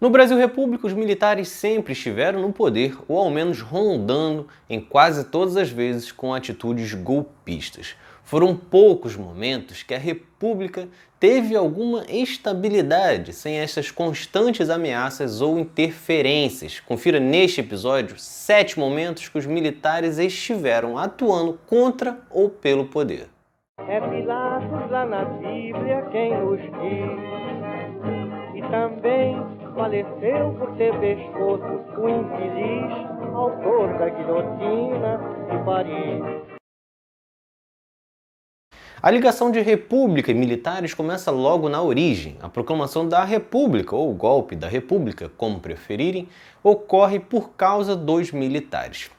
No Brasil República, os militares sempre estiveram no poder, ou ao menos rondando em quase todas as vezes com atitudes golpistas. Foram poucos momentos que a República teve alguma estabilidade sem essas constantes ameaças ou interferências. Confira neste episódio sete momentos que os militares estiveram atuando contra ou pelo poder. É Pilatos lá na Bíblia quem nos diz, e também faleceu por ter pescoço o infeliz autor da guilhotina de Paris. A ligação de república e militares começa logo na origem. A proclamação da república, ou golpe da república, como preferirem, ocorre por causa dos militares.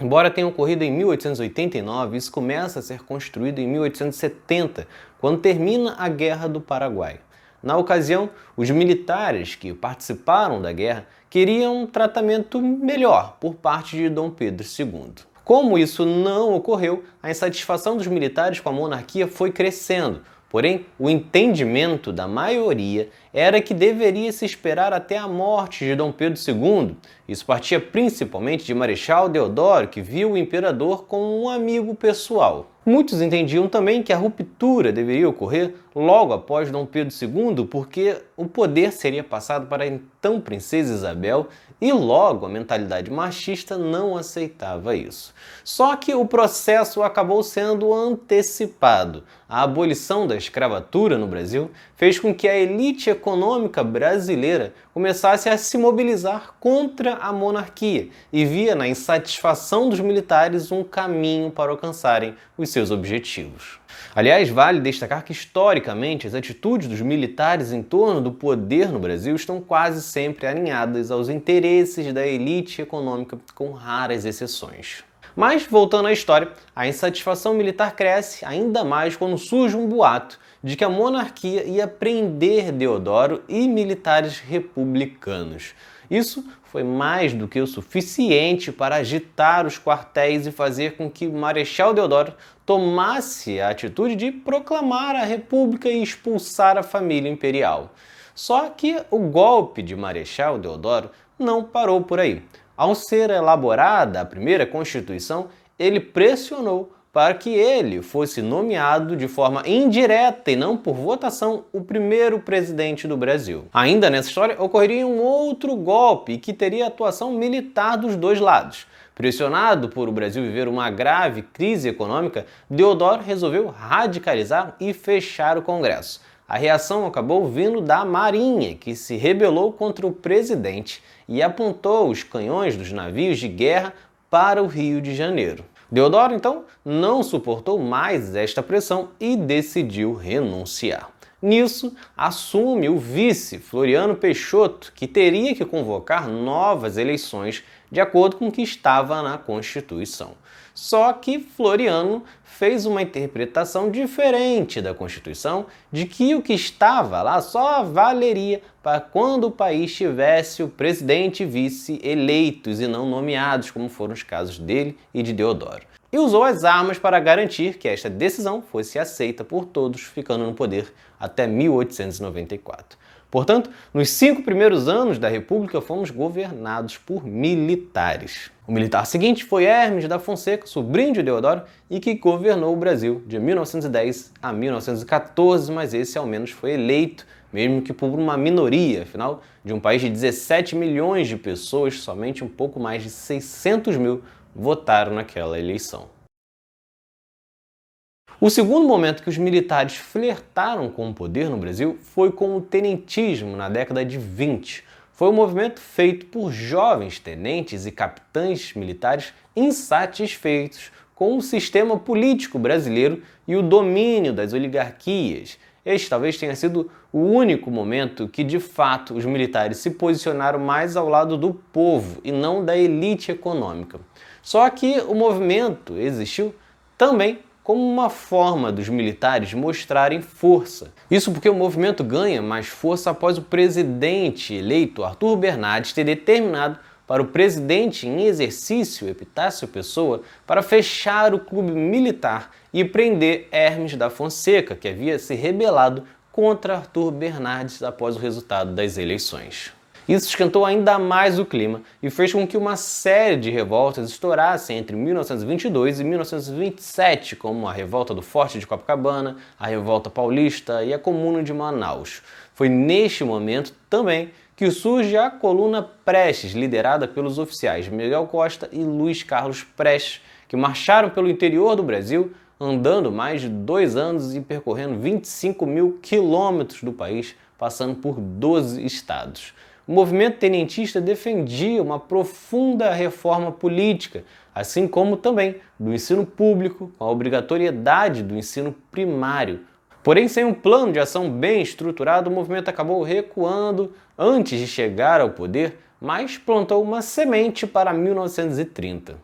Embora tenha ocorrido em 1889, isso começa a ser construído em 1870, quando termina a Guerra do Paraguai. Na ocasião, os militares que participaram da guerra queriam um tratamento melhor por parte de Dom Pedro II. Como isso não ocorreu, a insatisfação dos militares com a monarquia foi crescendo. Porém, o entendimento da maioria era que deveria se esperar até a morte de Dom Pedro II. Isso partia principalmente de Marechal Deodoro, que viu o imperador como um amigo pessoal. Muitos entendiam também que a ruptura deveria ocorrer logo após Dom Pedro II, porque o poder seria passado para a então princesa Isabel e logo a mentalidade machista não aceitava isso. Só que o processo acabou sendo antecipado. A abolição da escravatura no Brasil fez com que a elite econômica brasileira começasse a se mobilizar contra a monarquia e via na insatisfação dos militares um caminho para alcançarem os seus objetivos. Aliás, vale destacar que historicamente as atitudes dos militares em torno do poder no Brasil estão quase sempre alinhadas aos interesses da elite econômica, com raras exceções. Mas, voltando à história, a insatisfação militar cresce ainda mais quando surge um boato de que a monarquia ia prender Deodoro e militares republicanos. Isso foi mais do que o suficiente para agitar os quartéis e fazer com que o Marechal Deodoro tomasse a atitude de proclamar a República e expulsar a família imperial. Só que o golpe de Marechal Deodoro não parou por aí. Ao ser elaborada a primeira Constituição, ele pressionou para que ele fosse nomeado de forma indireta e não por votação o primeiro presidente do Brasil. Ainda nessa história ocorreria um outro golpe que teria atuação militar dos dois lados. Pressionado por o Brasil viver uma grave crise econômica, Deodoro resolveu radicalizar e fechar o Congresso. A reação acabou vindo da Marinha, que se rebelou contra o presidente e apontou os canhões dos navios de guerra para o Rio de Janeiro. Deodoro, então, não suportou mais esta pressão e decidiu renunciar. Nisso, assume o vice Floriano Peixoto, que teria que convocar novas eleições de acordo com o que estava na Constituição. Só que Floriano fez uma interpretação diferente da Constituição, de que o que estava lá só valeria para quando o país tivesse o presidente e vice eleitos e não nomeados, como foram os casos dele e de Deodoro. E usou as armas para garantir que esta decisão fosse aceita por todos, ficando no poder até 1894. Portanto, nos cinco primeiros anos da República fomos governados por militares. O militar seguinte foi Hermes da Fonseca, sobrinho de Deodoro, e que governou o Brasil de 1910 a 1914, mas esse ao menos foi eleito, mesmo que por uma minoria, afinal, de um país de 17 milhões de pessoas, somente um pouco mais de 600 mil votaram naquela eleição. O segundo momento que os militares flertaram com o poder no Brasil foi com o tenentismo na década de 20. Foi um movimento feito por jovens tenentes e capitães militares insatisfeitos com o sistema político brasileiro e o domínio das oligarquias. Este talvez tenha sido o único momento que de fato os militares se posicionaram mais ao lado do povo e não da elite econômica. Só que o movimento existiu também como uma forma dos militares mostrarem força. Isso porque o movimento ganha mais força após o presidente eleito Arthur Bernardes ter determinado para o presidente em exercício, Epitácio Pessoa, para fechar o clube militar e prender Hermes da Fonseca, que havia se rebelado contra Arthur Bernardes após o resultado das eleições. Isso esquentou ainda mais o clima e fez com que uma série de revoltas estourassem entre 1922 e 1927, como a Revolta do Forte de Copacabana, a Revolta Paulista e a Comuna de Manaus. Foi neste momento também que surge a coluna Prestes, liderada pelos oficiais Miguel Costa e Luiz Carlos Prestes, que marcharam pelo interior do Brasil, andando mais de dois anos e percorrendo 25 mil quilômetros do país, passando por 12 estados o movimento tenentista defendia uma profunda reforma política, assim como também do ensino público, a obrigatoriedade do ensino primário. Porém, sem um plano de ação bem estruturado, o movimento acabou recuando antes de chegar ao poder, mas plantou uma semente para 1930.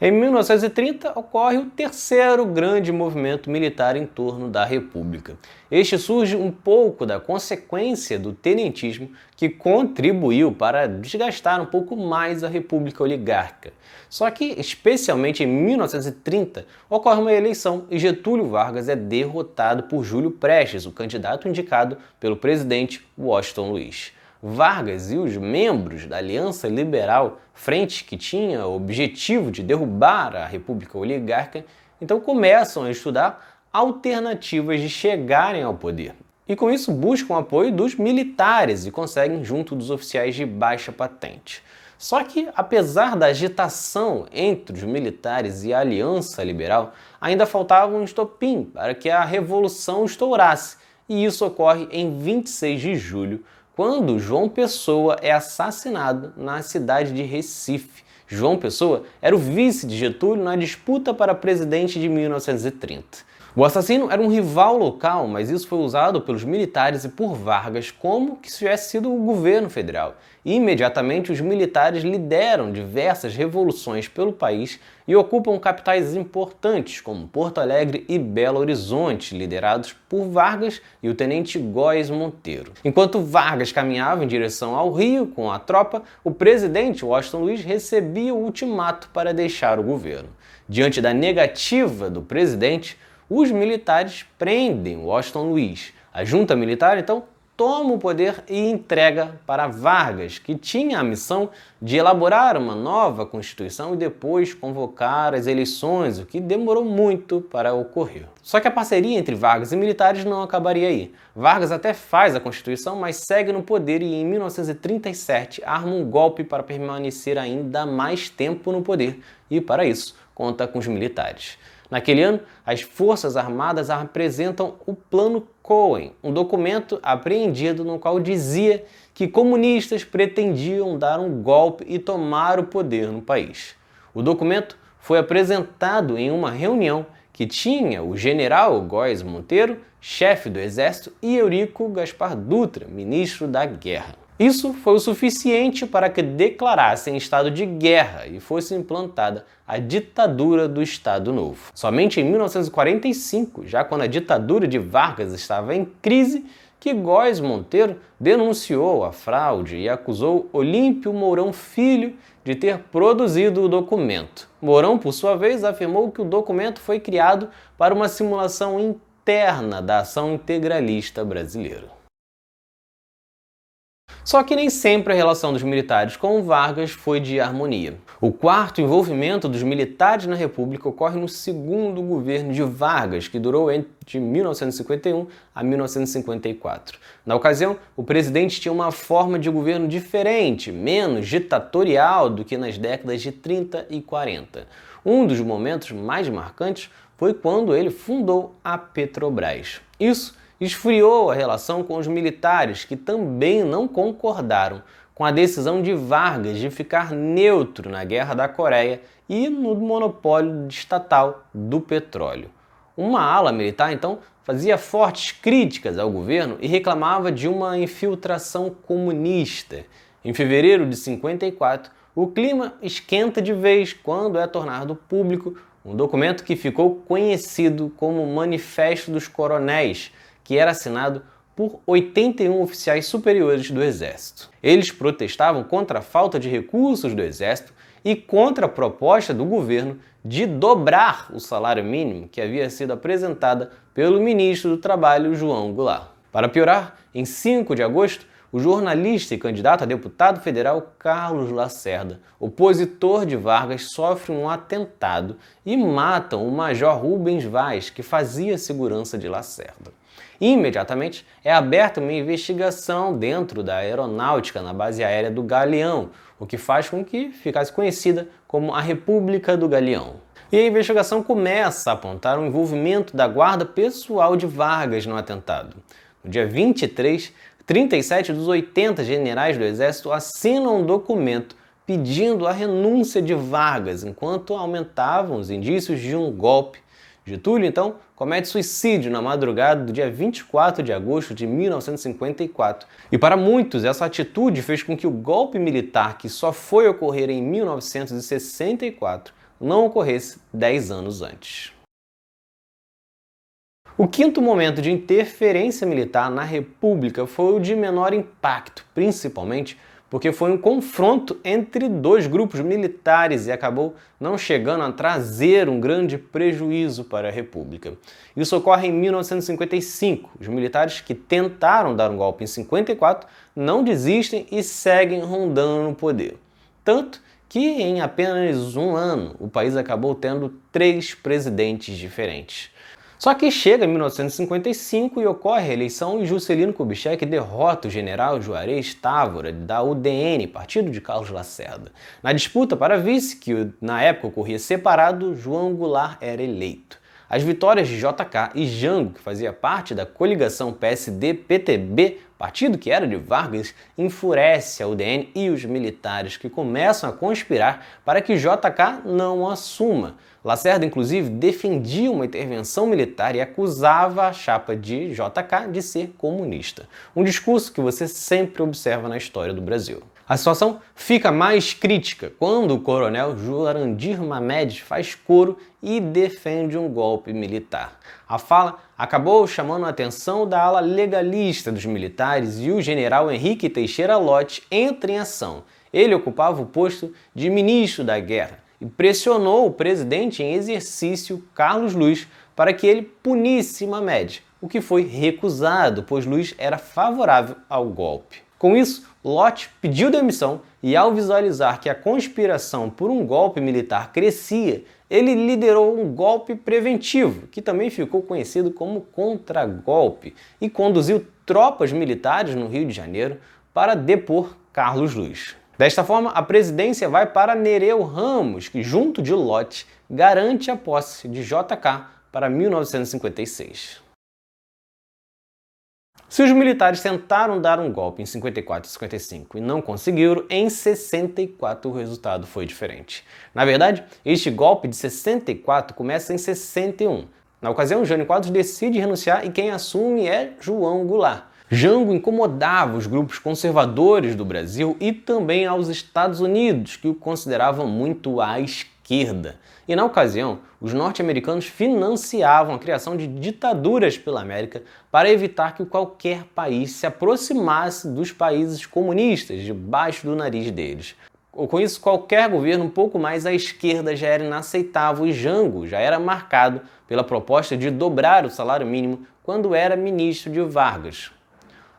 Em 1930 ocorre o terceiro grande movimento militar em torno da República. Este surge um pouco da consequência do tenentismo que contribuiu para desgastar um pouco mais a República Oligárquica. Só que, especialmente em 1930, ocorre uma eleição e Getúlio Vargas é derrotado por Júlio Prestes, o candidato indicado pelo presidente Washington Luiz. Vargas e os membros da Aliança Liberal, frente que tinha o objetivo de derrubar a República Oligárquica, então começam a estudar alternativas de chegarem ao poder. E com isso buscam apoio dos militares e conseguem junto dos oficiais de baixa patente. Só que, apesar da agitação entre os militares e a Aliança Liberal, ainda faltava um estopim para que a revolução estourasse, e isso ocorre em 26 de julho quando João Pessoa é assassinado na cidade de Recife. João Pessoa era o vice de Getúlio na disputa para presidente de 1930. O assassino era um rival local, mas isso foi usado pelos militares e por Vargas como que se tivesse sido o governo federal. E, imediatamente, os militares lideram diversas revoluções pelo país e ocupam capitais importantes como Porto Alegre e Belo Horizonte, liderados por Vargas e o tenente Góes Monteiro. Enquanto Vargas caminhava em direção ao Rio com a tropa, o presidente Washington Luiz recebia o ultimato para deixar o governo. Diante da negativa do presidente, os militares prendem Washington Luiz. A junta militar, então, toma o poder e entrega para Vargas, que tinha a missão de elaborar uma nova Constituição e depois convocar as eleições, o que demorou muito para ocorrer. Só que a parceria entre Vargas e militares não acabaria aí. Vargas até faz a Constituição, mas segue no poder e em 1937 arma um golpe para permanecer ainda mais tempo no poder e, para isso, conta com os militares. Naquele ano, as Forças Armadas apresentam o Plano Cohen, um documento apreendido no qual dizia que comunistas pretendiam dar um golpe e tomar o poder no país. O documento foi apresentado em uma reunião que tinha o general Góes Monteiro, chefe do exército, e Eurico Gaspar Dutra, ministro da Guerra. Isso foi o suficiente para que declarassem estado de guerra e fosse implantada a ditadura do Estado Novo. Somente em 1945, já quando a ditadura de Vargas estava em crise, que Góes Monteiro denunciou a fraude e acusou Olímpio Mourão Filho de ter produzido o documento. Mourão, por sua vez, afirmou que o documento foi criado para uma simulação interna da ação integralista brasileira. Só que nem sempre a relação dos militares com Vargas foi de harmonia. O quarto envolvimento dos militares na República ocorre no segundo governo de Vargas, que durou entre 1951 a 1954. Na ocasião, o presidente tinha uma forma de governo diferente, menos ditatorial do que nas décadas de 30 e 40. Um dos momentos mais marcantes foi quando ele fundou a Petrobras. Isso esfriou a relação com os militares, que também não concordaram com a decisão de Vargas de ficar neutro na Guerra da Coreia e no monopólio estatal do petróleo. Uma ala militar, então, fazia fortes críticas ao governo e reclamava de uma infiltração comunista. Em fevereiro de 54, o clima esquenta de vez quando é tornado público um documento que ficou conhecido como Manifesto dos Coronéis, que era assinado por 81 oficiais superiores do Exército. Eles protestavam contra a falta de recursos do Exército e contra a proposta do governo de dobrar o salário mínimo que havia sido apresentada pelo ministro do Trabalho João Goulart. Para piorar, em 5 de agosto, o jornalista e candidato a deputado federal Carlos Lacerda, opositor de Vargas, sofre um atentado e matam o major Rubens Vaz, que fazia segurança de Lacerda. Imediatamente é aberta uma investigação dentro da aeronáutica na base aérea do Galeão, o que faz com que ficasse conhecida como a República do Galeão. E a investigação começa a apontar o envolvimento da guarda pessoal de Vargas no atentado. No dia 23, 37 dos 80 generais do Exército assinam um documento pedindo a renúncia de Vargas, enquanto aumentavam os indícios de um golpe. Getúlio, então, comete suicídio na madrugada do dia 24 de agosto de 1954. E para muitos, essa atitude fez com que o golpe militar, que só foi ocorrer em 1964, não ocorresse 10 anos antes. O quinto momento de interferência militar na República foi o de menor impacto, principalmente porque foi um confronto entre dois grupos militares e acabou não chegando a trazer um grande prejuízo para a República. Isso ocorre em 1955. Os militares que tentaram dar um golpe em 54 não desistem e seguem rondando no poder. Tanto que em apenas um ano o país acabou tendo três presidentes diferentes. Só que chega 1955 e ocorre a eleição e Juscelino Kubitschek derrota o general Juarez Távora da UDN, partido de Carlos Lacerda. Na disputa para vice, que na época ocorria separado, João Goulart era eleito. As vitórias de JK e Jango, que fazia parte da coligação PSD-PTB, partido que era de Vargas, enfurece a UDN e os militares que começam a conspirar para que JK não assuma. Lacerda, inclusive, defendia uma intervenção militar e acusava a chapa de JK de ser comunista. Um discurso que você sempre observa na história do Brasil. A situação fica mais crítica quando o coronel Jurandir Mamed faz coro e defende um golpe militar. A fala acabou chamando a atenção da ala legalista dos militares e o general Henrique Teixeira Lott entra em ação. Ele ocupava o posto de ministro da guerra e pressionou o presidente em exercício, Carlos Luiz, para que ele punisse Mamed, o que foi recusado, pois Luiz era favorável ao golpe. Com isso, Lott pediu demissão e, ao visualizar que a conspiração por um golpe militar crescia, ele liderou um golpe preventivo, que também ficou conhecido como contragolpe, e conduziu tropas militares no Rio de Janeiro para depor Carlos Luiz. Desta forma, a presidência vai para Nereu Ramos, que, junto de Lott, garante a posse de JK para 1956. Se os militares tentaram dar um golpe em 54 e 55 e não conseguiram, em 64 o resultado foi diferente. Na verdade, este golpe de 64 começa em 61. Na ocasião, Jânio Quadros decide renunciar e quem assume é João Goulart. Jango incomodava os grupos conservadores do Brasil e também aos Estados Unidos, que o consideravam muito à esquerda. E na ocasião, os norte-americanos financiavam a criação de ditaduras pela América para evitar que qualquer país se aproximasse dos países comunistas debaixo do nariz deles. Com isso, qualquer governo um pouco mais à esquerda já era inaceitável e Jango já era marcado pela proposta de dobrar o salário mínimo quando era ministro de Vargas.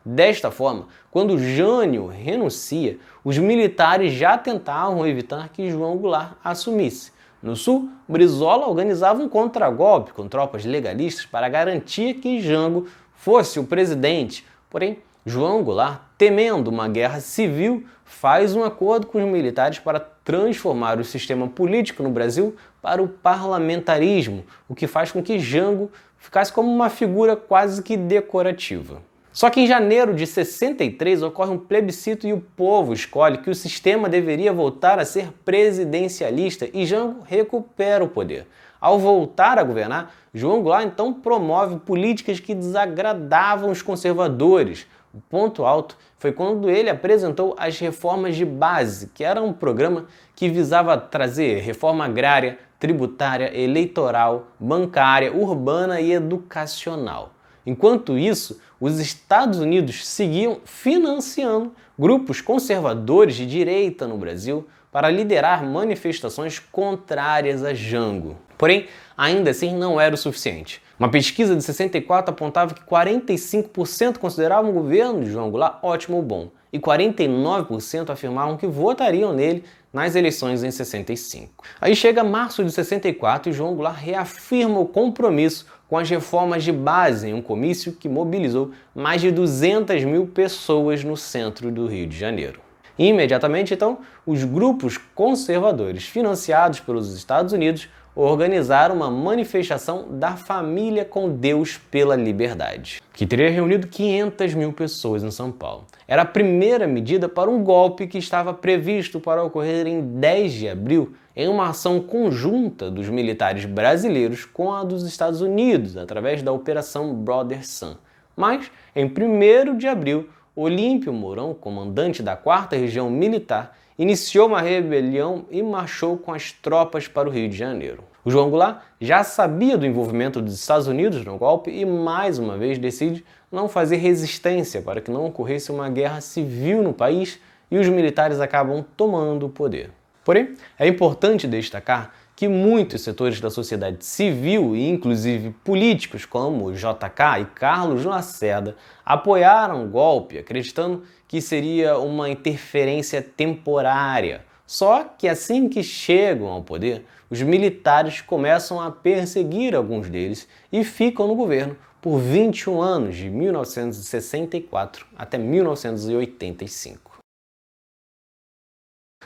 Desta forma, quando Jânio renuncia, os militares já tentavam evitar que João Goulart assumisse. No sul, Brizola organizava um contragolpe com tropas legalistas para garantir que Jango fosse o presidente. Porém, João Goulart, temendo uma guerra civil, faz um acordo com os militares para transformar o sistema político no Brasil para o parlamentarismo, o que faz com que Jango ficasse como uma figura quase que decorativa. Só que em janeiro de 63 ocorre um plebiscito e o povo escolhe que o sistema deveria voltar a ser presidencialista e Jango recupera o poder. Ao voltar a governar, João Goulart então promove políticas que desagradavam os conservadores. O ponto alto foi quando ele apresentou as reformas de base, que era um programa que visava trazer reforma agrária, tributária, eleitoral, bancária, urbana e educacional. Enquanto isso, os Estados Unidos seguiam financiando grupos conservadores de direita no Brasil para liderar manifestações contrárias a Jango. Porém, ainda assim não era o suficiente. Uma pesquisa de 64 apontava que 45% consideravam o governo de João Goulart ótimo ou bom, e 49% afirmavam que votariam nele nas eleições em 65. Aí chega março de 64 e João Goulart reafirma o compromisso com as reformas de base em um comício que mobilizou mais de 200 mil pessoas no centro do Rio de Janeiro. Imediatamente, então, os grupos conservadores financiados pelos Estados Unidos organizaram uma manifestação da Família com Deus pela Liberdade, que teria reunido 500 mil pessoas em São Paulo. Era a primeira medida para um golpe que estava previsto para ocorrer em 10 de abril, em uma ação conjunta dos militares brasileiros com a dos Estados Unidos, através da Operação Brother Sun. Mas, em 1 de abril, Olímpio Mourão, comandante da 4 Região Militar, iniciou uma rebelião e marchou com as tropas para o Rio de Janeiro. O João Goulart já sabia do envolvimento dos Estados Unidos no golpe e, mais uma vez, decide não fazer resistência para que não ocorresse uma guerra civil no país e os militares acabam tomando o poder. Porém, é importante destacar que muitos setores da sociedade civil e inclusive políticos como JK e Carlos Lacerda apoiaram o golpe, acreditando que seria uma interferência temporária. Só que assim que chegam ao poder, os militares começam a perseguir alguns deles e ficam no governo por 21 anos, de 1964 até 1985.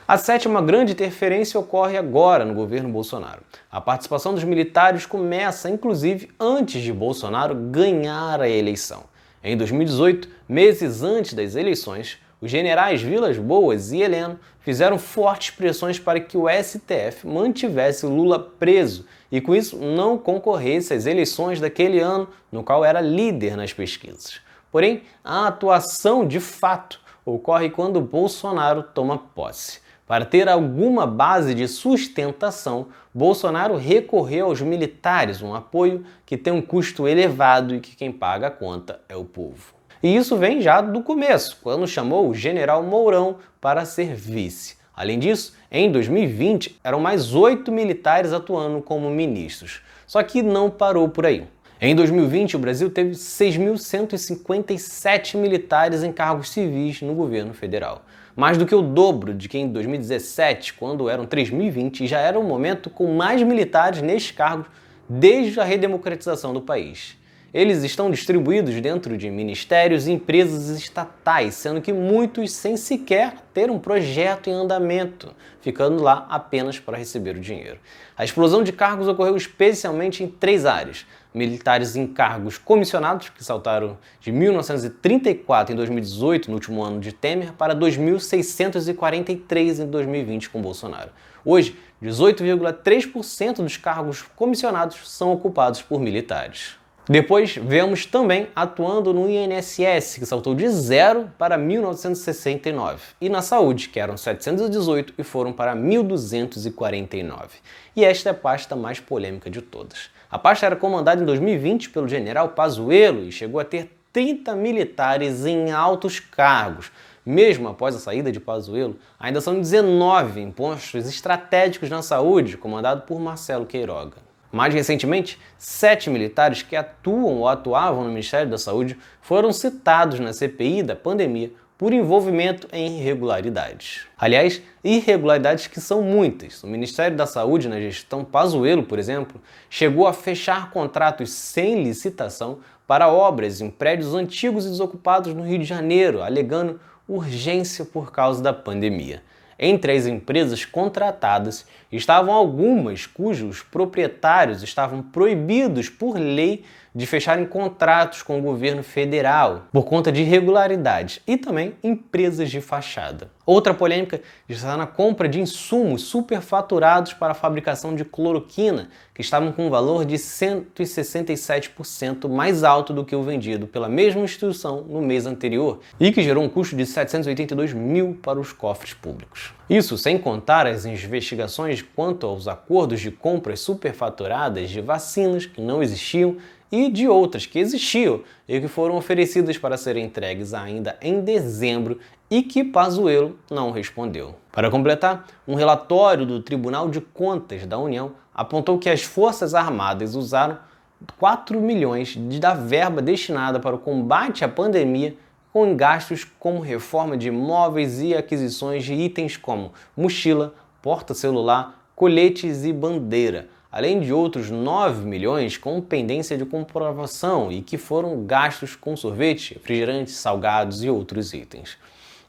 A sétima grande interferência ocorre agora no governo Bolsonaro. A participação dos militares começa, inclusive, antes de Bolsonaro ganhar a eleição. Em 2018, meses antes das eleições, os generais Vilas Boas e Heleno fizeram fortes pressões para que o STF mantivesse Lula preso e, com isso, não concorresse às eleições daquele ano, no qual era líder nas pesquisas. Porém, a atuação de fato ocorre quando Bolsonaro toma posse. Para ter alguma base de sustentação, Bolsonaro recorreu aos militares, um apoio que tem um custo elevado e que quem paga a conta é o povo. E isso vem já do começo, quando chamou o general Mourão para ser vice. Além disso, em 2020 eram mais oito militares atuando como ministros. Só que não parou por aí. Em 2020, o Brasil teve 6.157 militares em cargos civis no governo federal mais do que o dobro de que em 2017, quando eram 3.020, e já era um momento com mais militares nestes cargos desde a redemocratização do país. Eles estão distribuídos dentro de ministérios e empresas estatais, sendo que muitos sem sequer ter um projeto em andamento, ficando lá apenas para receber o dinheiro. A explosão de cargos ocorreu especialmente em três áreas: militares em cargos comissionados, que saltaram de 1934 em 2018, no último ano de Temer, para 2.643 em 2020 com Bolsonaro. Hoje, 18,3% dos cargos comissionados são ocupados por militares. Depois vemos também atuando no INSS, que saltou de zero para 1969, e na saúde, que eram 718 e foram para 1249. E esta é a pasta mais polêmica de todas. A pasta era comandada em 2020 pelo general Pazuello e chegou a ter 30 militares em altos cargos. Mesmo após a saída de Pazuello, ainda são 19 em postos estratégicos na saúde, comandado por Marcelo Queiroga. Mais recentemente, sete militares que atuam ou atuavam no Ministério da Saúde foram citados na CPI da pandemia por envolvimento em irregularidades. Aliás, irregularidades que são muitas. O Ministério da Saúde, na gestão Pazuello, por exemplo, chegou a fechar contratos sem licitação para obras em prédios antigos e desocupados no Rio de Janeiro, alegando urgência por causa da pandemia. Entre as empresas contratadas estavam algumas cujos proprietários estavam proibidos por lei de fecharem contratos com o governo federal por conta de irregularidades e também empresas de fachada. Outra polêmica está na compra de insumos superfaturados para a fabricação de cloroquina, que estavam com um valor de 167% mais alto do que o vendido pela mesma instituição no mês anterior e que gerou um custo de 782 mil para os cofres públicos. Isso sem contar as investigações quanto aos acordos de compras superfaturadas de vacinas que não existiam e de outras que existiam e que foram oferecidas para serem entregues ainda em dezembro e que Pazuello não respondeu. Para completar, um relatório do Tribunal de Contas da União apontou que as Forças Armadas usaram 4 milhões da verba destinada para o combate à pandemia com gastos como reforma de imóveis e aquisições de itens como mochila, porta-celular, coletes e bandeira, além de outros 9 milhões com pendência de comprovação e que foram gastos com sorvete, refrigerantes, salgados e outros itens.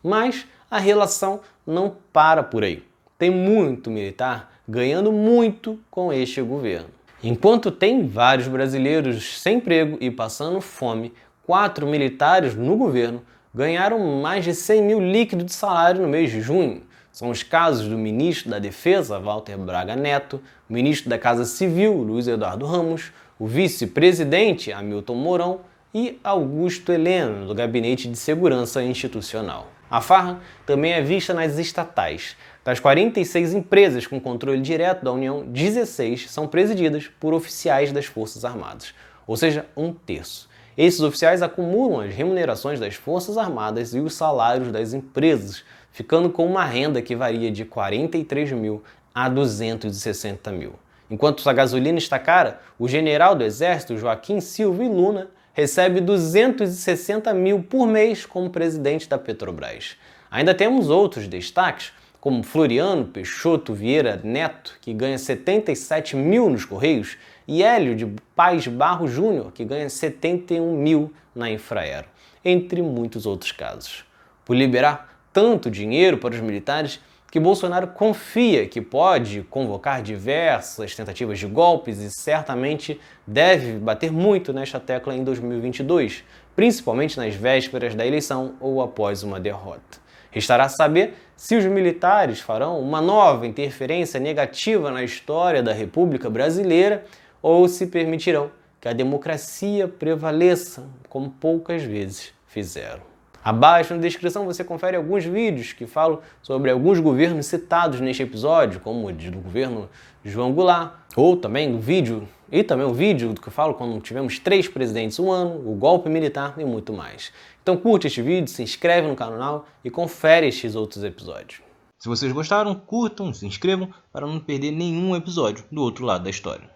Mas a relação não para por aí. Tem muito militar ganhando muito com este governo. Enquanto tem vários brasileiros sem emprego e passando fome, quatro militares no governo ganharam mais de 100 mil líquidos de salário no mês de junho. São os casos do ministro da Defesa, Walter Braga Neto, o ministro da Casa Civil, Luiz Eduardo Ramos, o vice-presidente, Hamilton Mourão, e Augusto Heleno, do Gabinete de Segurança Institucional. A farra também é vista nas estatais. Das 46 empresas com controle direto da União, 16 são presididas por oficiais das Forças Armadas, ou seja, um terço. Esses oficiais acumulam as remunerações das Forças Armadas e os salários das empresas, ficando com uma renda que varia de 43 mil a 260 mil. Enquanto a gasolina está cara, o general do Exército, Joaquim Silva e Luna, recebe 260 mil por mês como presidente da Petrobras. Ainda temos outros destaques, como Floriano Peixoto Vieira Neto, que ganha 77 mil nos Correios, e Hélio de Paz Barro Júnior, que ganha 71 mil na Infraero, entre muitos outros casos. Por liberar tanto dinheiro para os militares, que Bolsonaro confia que pode convocar diversas tentativas de golpes e certamente deve bater muito nesta tecla em 2022, principalmente nas vésperas da eleição ou após uma derrota. Restará saber se os militares farão uma nova interferência negativa na história da República Brasileira ou se permitirão que a democracia prevaleça como poucas vezes fizeram. Abaixo na descrição você confere alguns vídeos que falam sobre alguns governos citados neste episódio, como o do governo João Goulart, ou também do vídeo, e também o vídeo do que eu falo quando tivemos três presidentes um ano, o golpe militar e muito mais. Então curte este vídeo, se inscreve no canal e confere estes outros episódios. Se vocês gostaram, curtam, se inscrevam para não perder nenhum episódio do outro lado da história.